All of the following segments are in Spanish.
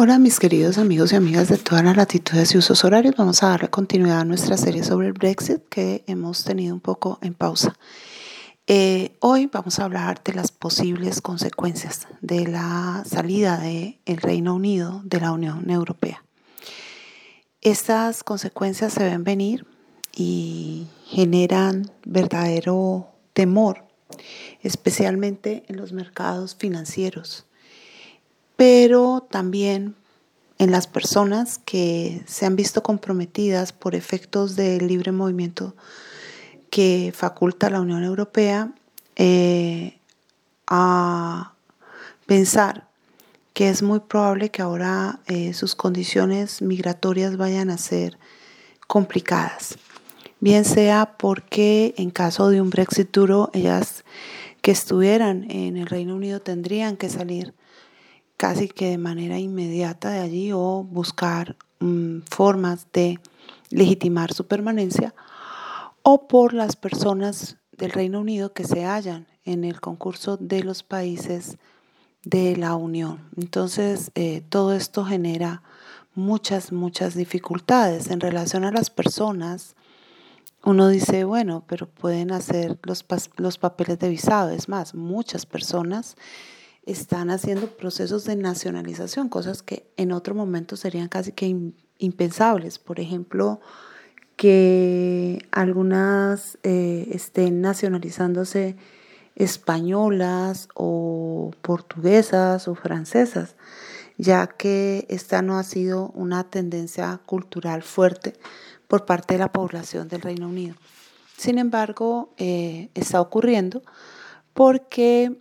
Hola mis queridos amigos y amigas de todas las latitudes y usos horarios. Vamos a darle continuidad a nuestra serie sobre el Brexit que hemos tenido un poco en pausa. Eh, hoy vamos a hablar de las posibles consecuencias de la salida del Reino Unido de la Unión Europea. Estas consecuencias se ven venir y generan verdadero temor, especialmente en los mercados financieros pero también en las personas que se han visto comprometidas por efectos del libre movimiento que faculta la Unión Europea eh, a pensar que es muy probable que ahora eh, sus condiciones migratorias vayan a ser complicadas. Bien sea porque en caso de un Brexit duro, ellas que estuvieran en el Reino Unido tendrían que salir casi que de manera inmediata de allí o buscar mm, formas de legitimar su permanencia o por las personas del Reino Unido que se hallan en el concurso de los países de la Unión. Entonces, eh, todo esto genera muchas, muchas dificultades en relación a las personas. Uno dice, bueno, pero pueden hacer los, los papeles de visado. Es más, muchas personas están haciendo procesos de nacionalización, cosas que en otro momento serían casi que impensables. Por ejemplo, que algunas eh, estén nacionalizándose españolas o portuguesas o francesas, ya que esta no ha sido una tendencia cultural fuerte por parte de la población del Reino Unido. Sin embargo, eh, está ocurriendo porque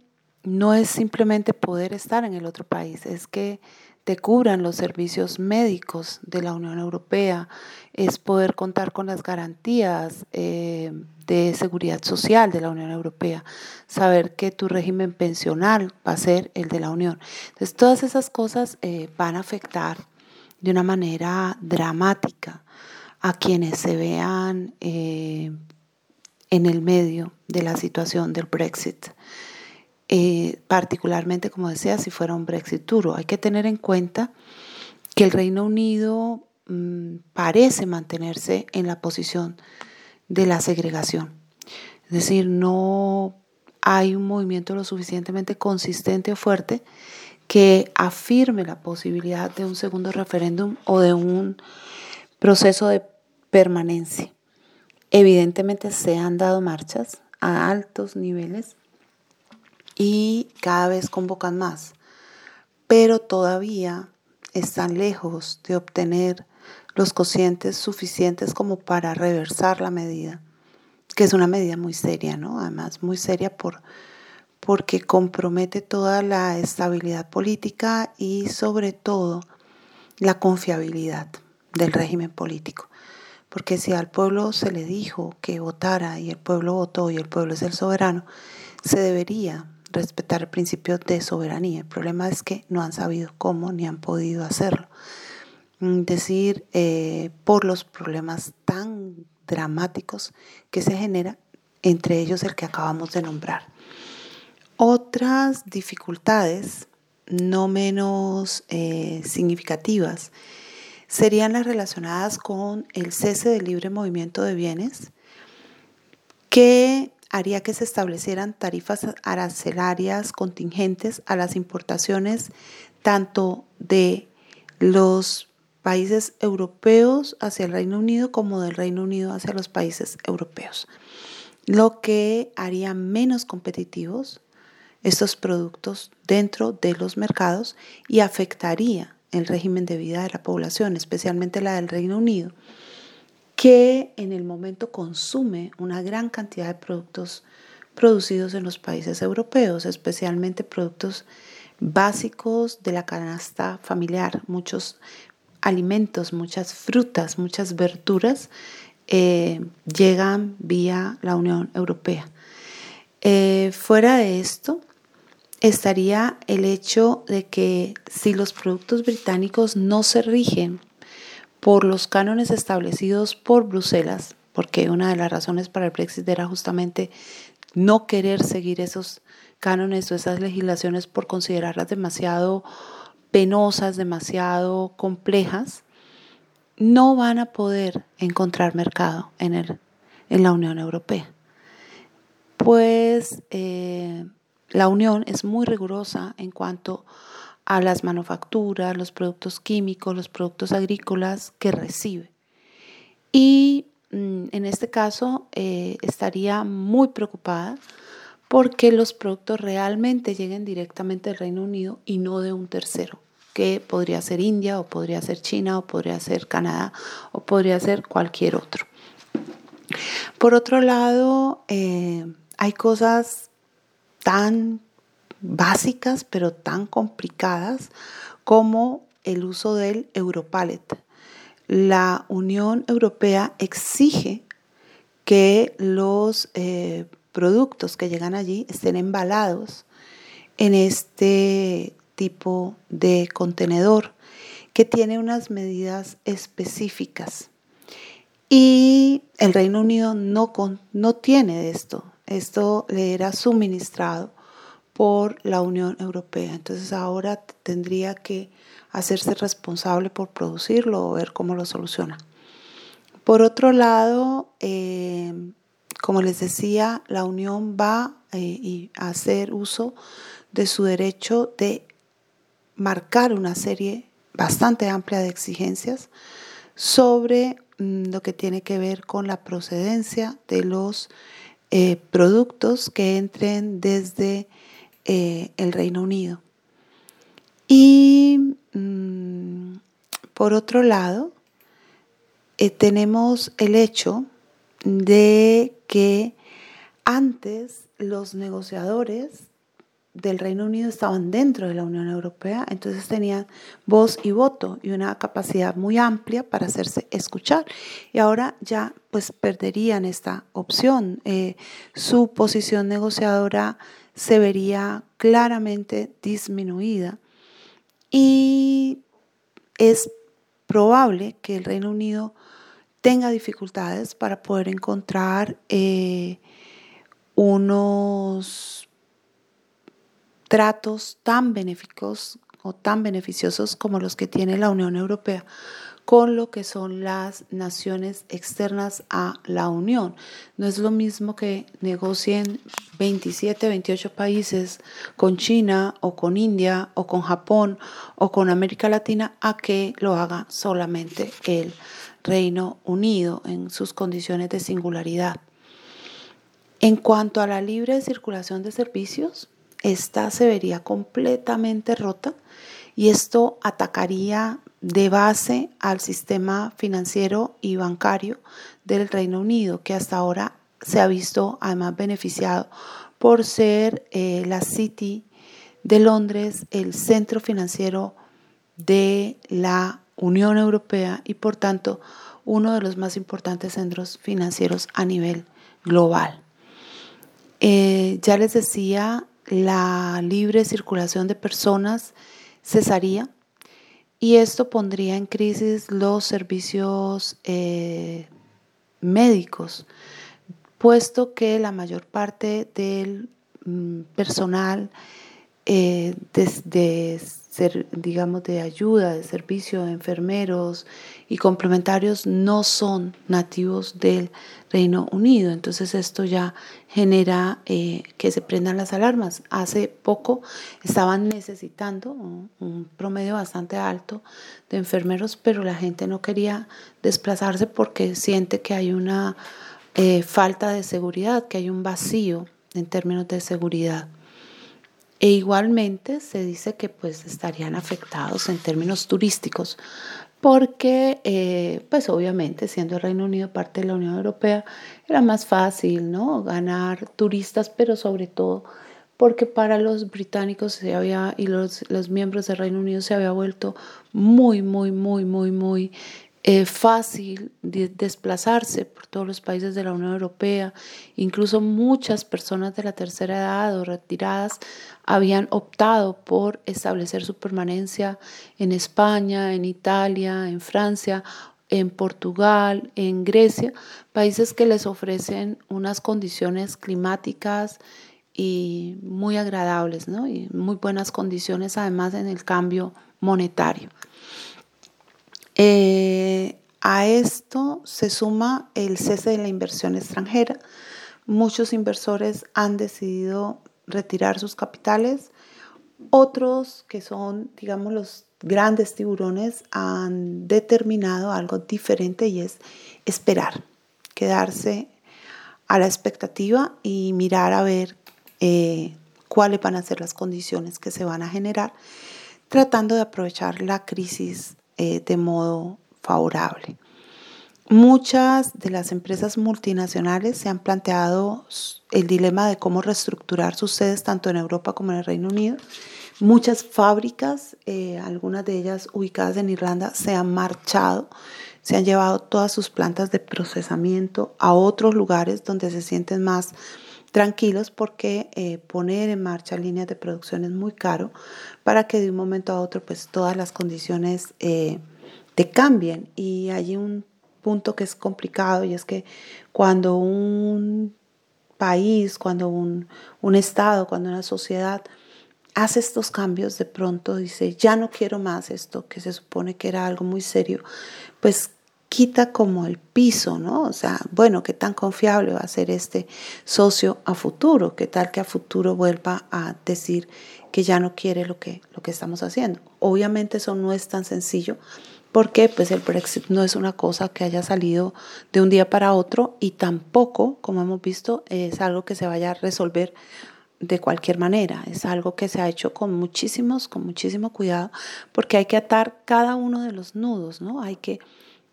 no es simplemente poder estar en el otro país, es que te cubran los servicios médicos de la Unión Europea, es poder contar con las garantías eh, de seguridad social de la Unión Europea, saber que tu régimen pensional va a ser el de la Unión. Entonces, todas esas cosas eh, van a afectar de una manera dramática a quienes se vean eh, en el medio de la situación del Brexit. Eh, particularmente, como decía, si fuera un Brexit duro. Hay que tener en cuenta que el Reino Unido mm, parece mantenerse en la posición de la segregación. Es decir, no hay un movimiento lo suficientemente consistente o fuerte que afirme la posibilidad de un segundo referéndum o de un proceso de permanencia. Evidentemente se han dado marchas a altos niveles y cada vez convocan más, pero todavía están lejos de obtener los cocientes suficientes como para reversar la medida, que es una medida muy seria, ¿no? Además, muy seria por, porque compromete toda la estabilidad política y sobre todo la confiabilidad del régimen político. Porque si al pueblo se le dijo que votara y el pueblo votó y el pueblo es el soberano, se debería respetar el principio de soberanía. El problema es que no han sabido cómo ni han podido hacerlo. Mm, decir, eh, por los problemas tan dramáticos que se generan, entre ellos el que acabamos de nombrar. Otras dificultades no menos eh, significativas serían las relacionadas con el cese del libre movimiento de bienes, que haría que se establecieran tarifas arancelarias contingentes a las importaciones tanto de los países europeos hacia el Reino Unido como del Reino Unido hacia los países europeos, lo que haría menos competitivos estos productos dentro de los mercados y afectaría el régimen de vida de la población, especialmente la del Reino Unido que en el momento consume una gran cantidad de productos producidos en los países europeos, especialmente productos básicos de la canasta familiar, muchos alimentos, muchas frutas, muchas verduras eh, llegan vía la Unión Europea. Eh, fuera de esto, estaría el hecho de que si los productos británicos no se rigen por los cánones establecidos por Bruselas, porque una de las razones para el Brexit era justamente no querer seguir esos cánones o esas legislaciones por considerarlas demasiado penosas, demasiado complejas, no van a poder encontrar mercado en, el, en la Unión Europea. Pues eh, la Unión es muy rigurosa en cuanto a las manufacturas, los productos químicos, los productos agrícolas que recibe. Y mm, en este caso eh, estaría muy preocupada porque los productos realmente lleguen directamente del Reino Unido y no de un tercero, que podría ser India o podría ser China o podría ser Canadá o podría ser cualquier otro. Por otro lado, eh, hay cosas tan básicas pero tan complicadas como el uso del Europallet. La Unión Europea exige que los eh, productos que llegan allí estén embalados en este tipo de contenedor que tiene unas medidas específicas. Y el Reino Unido no, no tiene esto. Esto le era suministrado por la Unión Europea. Entonces ahora tendría que hacerse responsable por producirlo o ver cómo lo soluciona. Por otro lado, eh, como les decía, la Unión va eh, a hacer uso de su derecho de marcar una serie bastante amplia de exigencias sobre mm, lo que tiene que ver con la procedencia de los eh, productos que entren desde eh, el Reino Unido. Y mm, por otro lado, tenemos el hecho de que antes los negociadores del Reino Unido estaban dentro de la Unión Europea, entonces tenían voz y voto y una capacidad muy amplia para hacerse escuchar. Y ahora ya pues perderían esta opción. Eh, su posición negociadora se vería claramente disminuida y es probable que el Reino Unido tenga dificultades para poder encontrar eh, unos tratos tan benéficos o tan beneficiosos como los que tiene la Unión Europea con lo que son las naciones externas a la Unión. No es lo mismo que negocien 27, 28 países con China o con India o con Japón o con América Latina a que lo haga solamente el Reino Unido en sus condiciones de singularidad. En cuanto a la libre circulación de servicios, esta se vería completamente rota y esto atacaría de base al sistema financiero y bancario del Reino Unido, que hasta ahora se ha visto además beneficiado por ser eh, la City de Londres, el centro financiero de la Unión Europea y por tanto uno de los más importantes centros financieros a nivel global. Eh, ya les decía, la libre circulación de personas cesaría y esto pondría en crisis los servicios eh, médicos, puesto que la mayor parte del mm, personal eh, de, ser, digamos, de ayuda, de servicio, de enfermeros y complementarios no son nativos del Reino Unido. Entonces esto ya genera eh, que se prendan las alarmas. Hace poco estaban necesitando un, promedio bastante alto de enfermeros, pero la gente no quería desplazarse porque siente que hay una eh, falta de seguridad, que hay un vacío en términos de seguridad. E igualmente se dice que pues estarían afectados en términos turísticos porque eh, pues obviamente siendo el Reino Unido parte de la Unión Europea era más fácil no ganar turistas pero sobre todo porque para los británicos se había y los, los miembros del Reino Unido se había vuelto muy muy muy muy muy eh, fácil desplazarse por todos los países de la Unión Europea. Incluso muchas personas de la tercera edad o retiradas habían optado por establecer su permanencia en España, en Italia, en Francia en Portugal, en Grecia, países que les ofrecen unas condiciones climáticas y muy agradables, ¿no? Y muy buenas condiciones además en el cambio monetario. Eh, a esto se suma el cese de la inversión extranjera. Muchos inversores han decidido retirar sus capitales. Otros que son, digamos, los grandes tiburones han determinado algo diferente y es esperar, quedarse a la expectativa y mirar a ver eh, cuáles van a ser las condiciones que se van a generar, tratando de aprovechar la crisis eh, de modo favorable. Muchas de las empresas multinacionales se han planteado el dilema de cómo reestructurar sus sedes tanto en Europa como en el Reino Unido. Muchas fábricas, eh, algunas de ellas ubicadas en Irlanda, se han marchado, se han llevado todas sus plantas de procesamiento a otros lugares donde se sienten más tranquilos porque eh, poner en marcha líneas de producción es muy caro para que de un momento a otro pues todas las condiciones eh, te cambien. Y hay un punto que es complicado y es que cuando un país, cuando un, un estado, cuando una sociedad hace estos cambios, de pronto dice, ya no quiero más esto, que se supone que era algo muy serio, pues quita como el piso, ¿no? O sea, bueno, ¿qué tan confiable va a ser este socio a futuro? ¿Qué tal que a futuro vuelva a decir que ya no quiere lo que, lo que estamos haciendo? Obviamente eso no es tan sencillo porque pues el Brexit no es una cosa que haya salido de un día para otro y tampoco, como hemos visto, es algo que se vaya a resolver de cualquier manera. Es algo que se ha hecho con muchísimos, con muchísimo cuidado, porque hay que atar cada uno de los nudos, ¿no? Hay que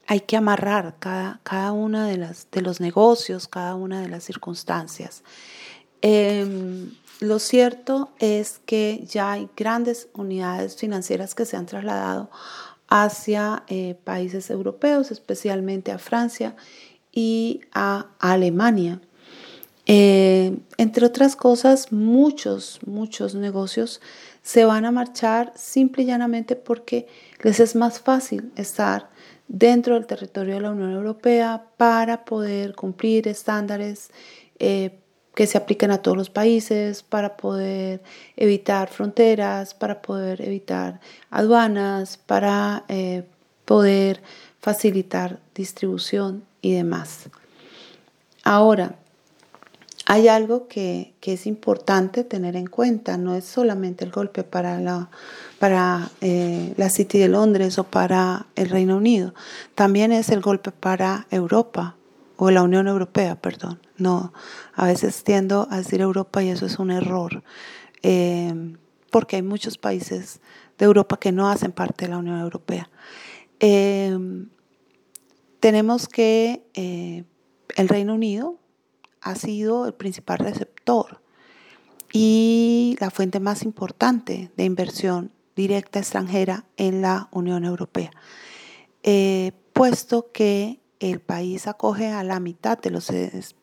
hay que amarrar cada, cada una de, las, de los negocios, cada una de las circunstancias. Em, lo cierto es que ya hay grandes unidades financieras que se han trasladado hacia eh, países europeos, especialmente a Francia y a Alemania. Eh, entre otras cosas, muchos, muchos negocios se van a marchar simple y llanamente porque les es más fácil estar dentro del territorio de la Unión Europea para poder cumplir estándares eh, que se apliquen a todos los países, para poder evitar fronteras, para poder evitar aduanas, para eh, poder facilitar distribución y demás. Ahora, hay algo que, es importante tener en cuenta, no es solamente el golpe para, la, para eh, la City de Londres o para el Reino Unido, también es el golpe para Europa o la Unión Europea, perdón. No, a veces tiendo a decir Europa y eso es un error, eh, porque hay muchos países de Europa que no hacen parte de la Unión Europea. Eh, tenemos que el Reino Unido ha sido el principal receptor y la fuente más importante de inversión directa extranjera en la Unión Europea, eh, puesto que el país acoge a la mitad de los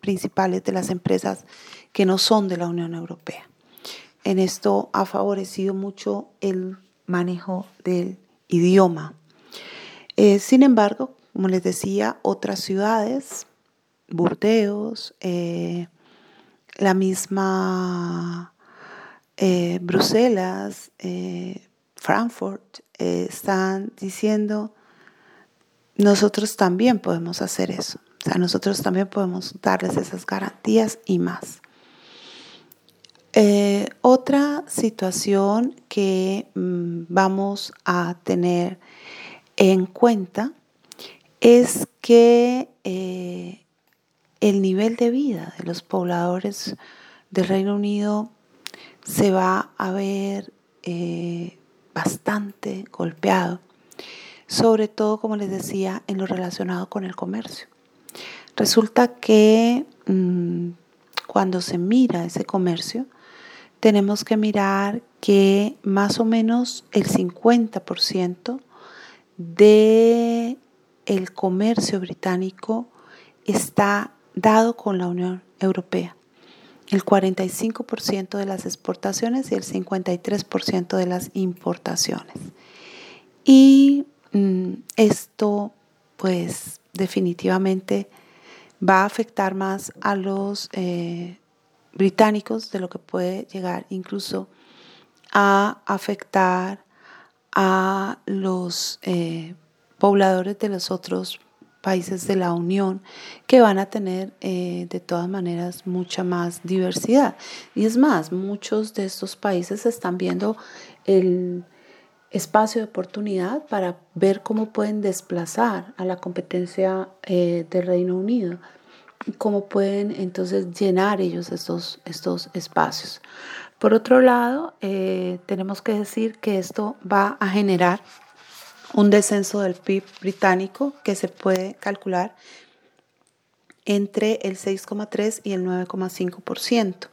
principales de las empresas que no son de la Unión Europea. En esto ha favorecido mucho el manejo del idioma. Eh, sin embargo, como les decía, otras ciudades Burdeos, eh, la misma eh, Bruselas, eh, Frankfurt, están diciendo, nosotros también podemos hacer eso. O sea, nosotros también podemos darles esas garantías y más. otra situación que mm, vamos a tener en cuenta es que el nivel de vida de los pobladores del Reino Unido se va a ver eh, bastante golpeado, sobre todo, como les decía, en lo relacionado con el comercio. Resulta que mm, cuando se mira ese comercio, tenemos que mirar que más o menos el 50% de comercio británico está dado con la Unión Europea. El 45% de las exportaciones y el 53% de las importaciones. Y mm, esto pues definitivamente va a afectar más a los eh, británicos de lo que puede llegar incluso a afectar a los eh, pobladores de los otros países de la Unión que van a tener eh, de todas maneras mucha más diversidad. Y es más, muchos de estos países están viendo el espacio de oportunidad para ver cómo pueden desplazar a la competencia eh, del Reino Unido y cómo pueden entonces llenar ellos estos, estos espacios. Por otro lado, eh, tenemos que decir que esto va a generar un descenso del PIB británico que se puede calcular entre el 6,3 y el 9,5%.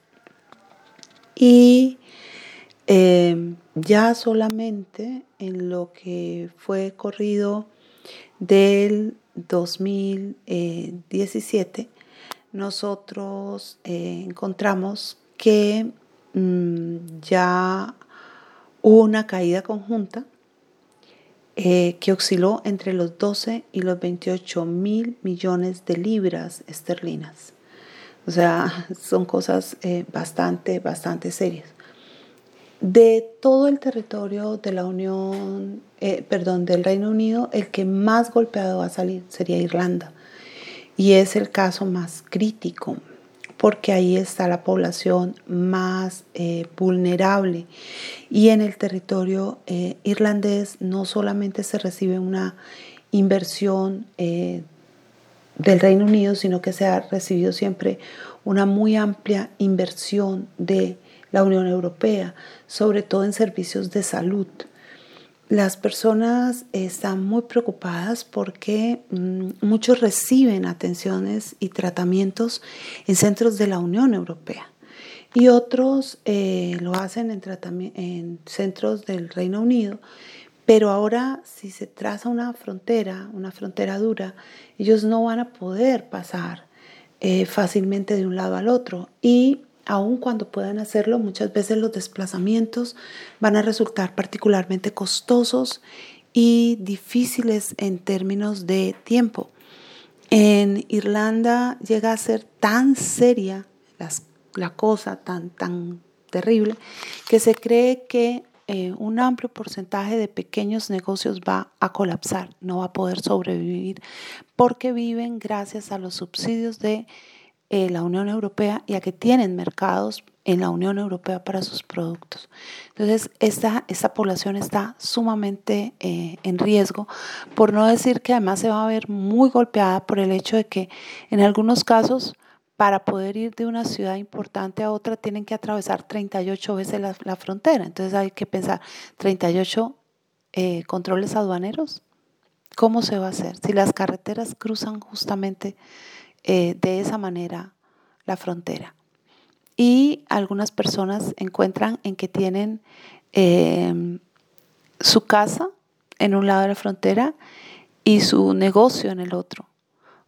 Y eh, ya solamente en lo que fue corrido del 2017, nosotros eh, encontramos que mm, ya hubo una caída conjunta eh, que osciló entre los 12 y los 28 mil millones de libras esterlinas. O sea, son cosas eh, bastante, bastante serias. De todo el territorio de la Unión, eh, perdón, del Reino Unido, el que más golpeado va a salir sería Irlanda. Y es el caso más crítico porque ahí está la población más eh, vulnerable. Y en el territorio eh, irlandés no solamente se recibe una inversión eh, del Reino Unido, sino que se ha recibido siempre una muy amplia inversión de la Unión Europea, sobre todo en servicios de salud. Las personas están muy preocupadas porque mm, muchos reciben atenciones y tratamientos en centros de la Unión Europea y otros eh, lo hacen en, en centros del Reino Unido. Pero ahora si se traza una frontera, una frontera dura, ellos no van a poder pasar eh, fácilmente de un lado al otro. Y aun cuando puedan hacerlo, muchas veces los desplazamientos van a resultar particularmente costosos y difíciles en términos de tiempo. En Irlanda llega a ser tan seria la cosa, tan, tan terrible, que se cree que eh, un amplio porcentaje de pequeños negocios va a colapsar, no va a poder sobrevivir, porque viven gracias a los subsidios de eh, la Unión Europea y a que tienen mercados en la Unión Europea para sus productos. Entonces, esta, esta población está sumamente eh, en riesgo, por no decir que además se va a ver muy golpeada por el hecho de que en algunos casos, para poder ir de una ciudad importante a otra, tienen que atravesar 38 veces la, frontera. Entonces hay que pensar, 38 eh, controles aduaneros, ¿cómo se va a hacer? Si las carreteras cruzan justamente eh, de esa manera la frontera. Y algunas personas encuentran en que tienen em, su casa en un lado de la frontera y su negocio en el otro,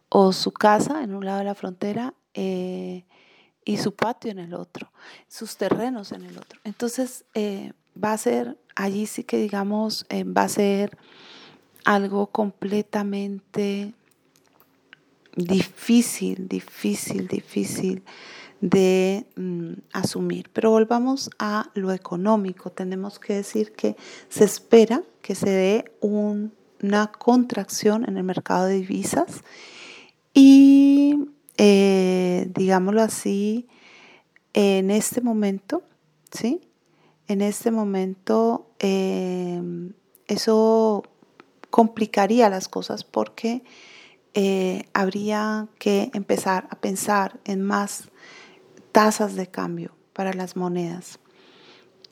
o su casa en un lado de la frontera eh, y su patio en el otro, sus terrenos en el otro. Entonces eh, va a ser, allí sí que digamos, va a ser algo completamente difícil, difícil, difícil de mm, asumir. Pero volvamos a lo económico. Tenemos que decir que se espera que se dé una contracción en el mercado de divisas y, eh, digámoslo así, en este momento, ¿sí? En este momento eh, eso complicaría las cosas porque eh, habría que empezar a pensar en más tasas de cambio para las monedas.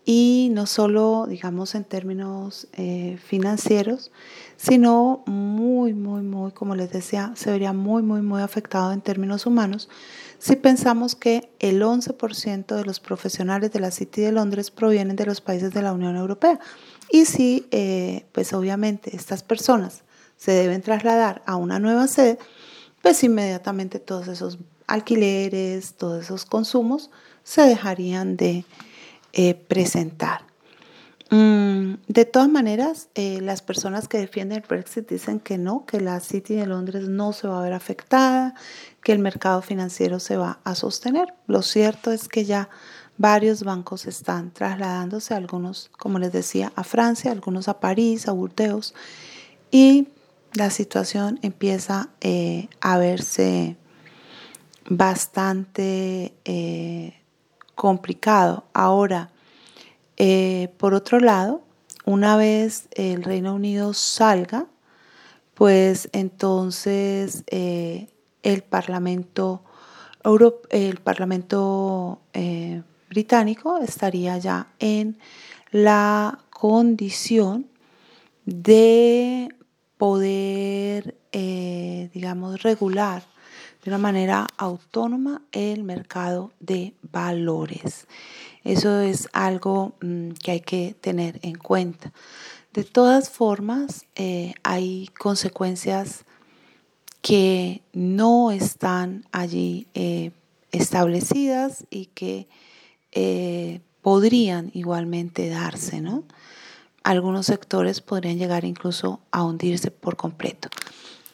Y no solo, digamos, en términos eh, financieros, sino muy, muy, muy, como les decía, se vería muy, muy, muy afectado en términos humanos si pensamos que el 11% de los profesionales de la City de Londres provienen de los países de la Unión Europea. Y si, eh, pues obviamente, estas personas se deben trasladar a una nueva sede, pues inmediatamente todos esos alquileres, todos esos consumos se dejarían de eh, presentar. Mm, de todas maneras, eh, las personas que defienden el Brexit dicen que no, que la City de Londres no se va a ver afectada, que el mercado financiero se va a sostener. Lo cierto es que ya varios bancos están trasladándose, algunos, como les decía, a Francia, algunos a París, a Burdeos, y la situación empieza eh, a verse bastante eh, complicado. Ahora, eh, por otro lado, una vez el Reino Unido salga, pues entonces el Parlamento, el Parlamento británico estaría ya en la condición de poder, eh, digamos, regular de una manera autónoma el mercado de valores. Eso es algo mm, que hay que tener en cuenta. De todas formas, eh, hay consecuencias que no están allí eh, establecidas y que podrían igualmente darse, ¿no? Algunos sectores podrían llegar incluso a hundirse por completo.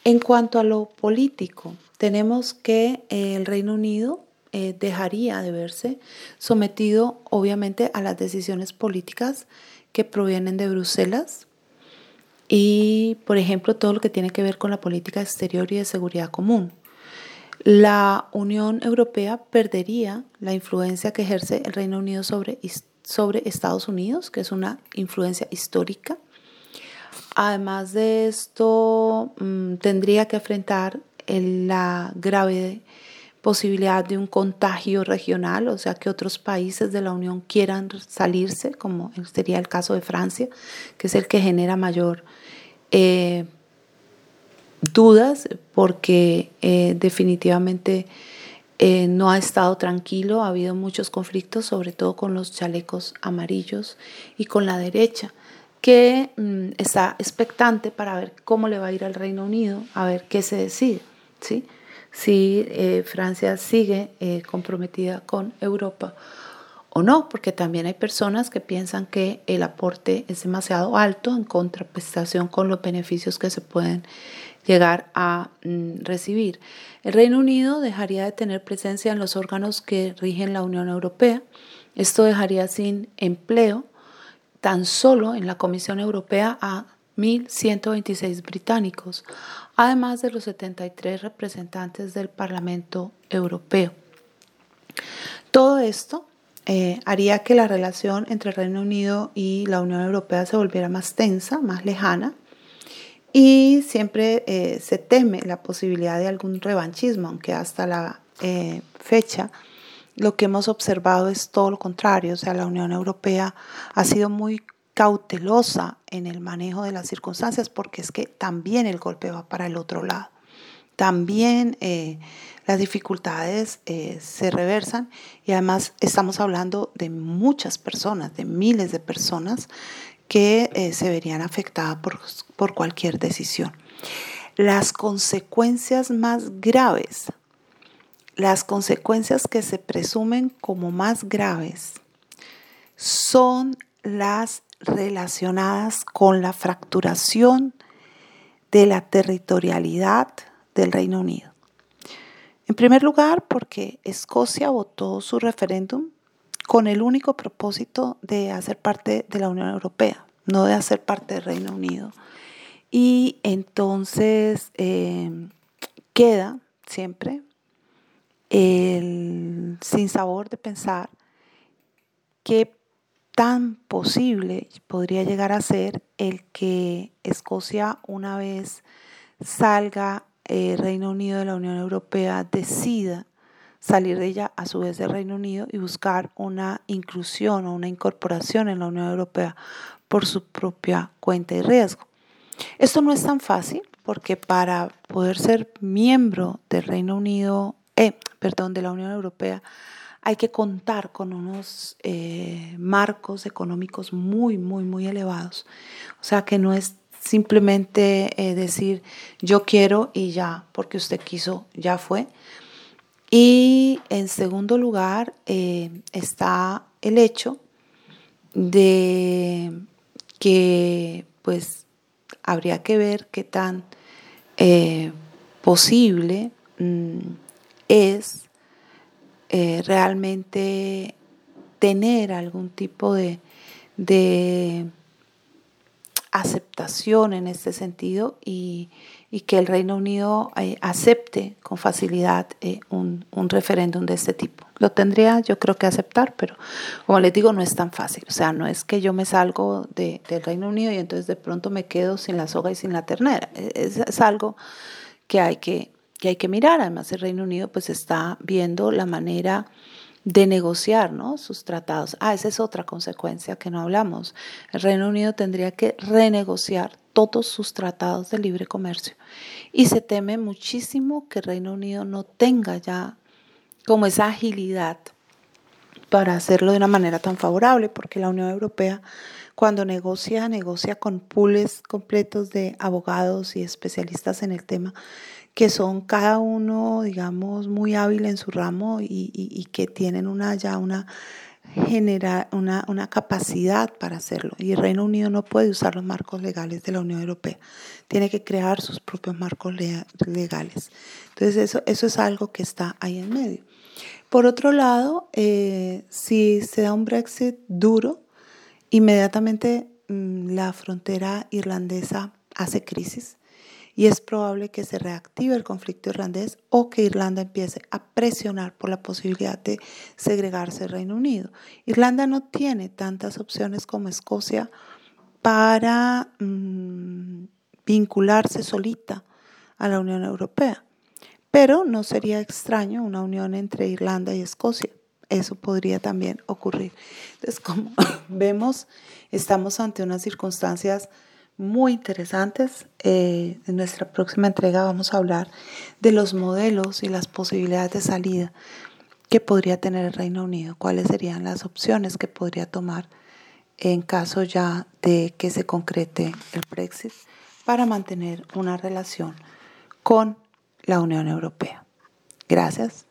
En cuanto a lo político, tenemos que eh, el Reino Unido eh, dejaría de verse sometido obviamente a las decisiones políticas que provienen de Bruselas y, por ejemplo, todo lo que tiene que ver con la política exterior y de seguridad común. La Unión Europea perdería la influencia que ejerce el Reino Unido sobre sobre Estados Unidos, que es una influencia histórica. Además de esto, mm, tendría que enfrentar la grave posibilidad de un contagio regional, o sea, que otros países de la Unión quieran salirse, como sería el caso de Francia, que es el que genera mayor eh, dudas, porque eh, definitivamente eh, no ha estado tranquilo, ha habido muchos conflictos, sobre todo con los chalecos amarillos y con la derecha, que mm, está expectante para ver cómo le va a ir al Reino Unido, a ver qué se decide. ¿sí? Si eh, Francia sigue eh, comprometida con Europa o no, porque también hay personas que piensan que el aporte es demasiado alto en contraprestación con los beneficios que se pueden llegar a mm, recibir. El Reino Unido dejaría de tener presencia en los órganos que rigen la Unión Europea. Esto dejaría sin empleo tan solo en la Comisión Europea a 1.126 británicos, además de los 73 representantes del Parlamento Europeo. Todo esto eh, haría que la relación entre el Reino Unido y la Unión Europea se volviera más tensa, más lejana, y siempre eh, se teme la posibilidad de algún revanchismo, aunque hasta la eh, fecha lo que hemos observado es todo lo contrario. O sea, la Unión Europea ha sido muy cautelosa en el manejo de las circunstancias porque es que también el golpe va para el otro lado. También eh, las dificultades se reversan y además estamos hablando de muchas personas, de miles de personas que eh, se verían afectadas por, por cualquier decisión. Las consecuencias más graves, las consecuencias que se presumen como más graves, son las relacionadas con la fracturación de la territorialidad del Reino Unido. En primer lugar, porque Escocia votó su referéndum con el único propósito de hacer parte de la Unión Europea, no de hacer parte del Reino Unido. Y entonces eh, queda siempre el sinsabor de pensar qué tan posible podría llegar a ser el que Escocia una vez salga el eh, Reino Unido de la Unión Europea decida salir de ella a su vez del Reino Unido y buscar una inclusión o una incorporación en la Unión Europea por su propia cuenta y riesgo. Esto no es tan fácil porque para poder ser miembro del Reino Unido, eh, perdón, de la Unión Europea, hay que contar con unos eh, marcos económicos muy, muy, muy elevados. O sea que no es simplemente eh, decir yo quiero y ya, porque usted quiso, ya fue, y en segundo lugar eh, está el hecho de que pues habría que ver qué tan eh, posible mm, es eh, realmente tener algún tipo de, de aceptación en este sentido y, que el Reino Unido eh, acepte con facilidad eh, un, referéndum de este tipo. Lo tendría yo creo que aceptar, pero como les digo, no es tan fácil. O sea, no es que yo me salgo del Reino Unido y entonces de pronto me quedo sin la soga y sin la ternera. Es, es algo que hay que, que hay que mirar. Además, el Reino Unido pues está viendo la manera de negociar ¿no? sus tratados. Ah, esa es otra consecuencia que no hablamos. El Reino Unido tendría que renegociar todos sus tratados de libre comercio. Y se teme muchísimo que el Reino Unido no tenga ya como esa agilidad para hacerlo de una manera tan favorable, porque la Unión Europea cuando negocia, negocia con pools completos de abogados y especialistas en el tema que son cada uno, digamos, muy hábil en su ramo y, que tienen una ya una, genera, una, una, capacidad para hacerlo. Y el Reino Unido no puede usar los marcos legales de la Unión Europea, tiene que crear sus propios marcos legales. Entonces eso, eso es algo que está ahí en medio. Por otro lado, eh, si se da un Brexit duro, inmediatamente mm, la frontera irlandesa hace crisis y es probable que se reactive el conflicto irlandés o que Irlanda empiece a presionar por la posibilidad de segregarse del Reino Unido. Irlanda no tiene tantas opciones como Escocia para mm, vincularse solita a la Unión Europea, pero no sería extraño una unión entre Irlanda y Escocia. Eso podría también ocurrir. Entonces, como vemos, estamos ante unas circunstancias muy interesantes. Eh, en nuestra próxima entrega vamos a hablar de los modelos y las posibilidades de salida que podría tener el Reino Unido, cuáles serían las opciones que podría tomar en caso ya de que se concrete el Brexit para mantener una relación con la Unión Europea. Gracias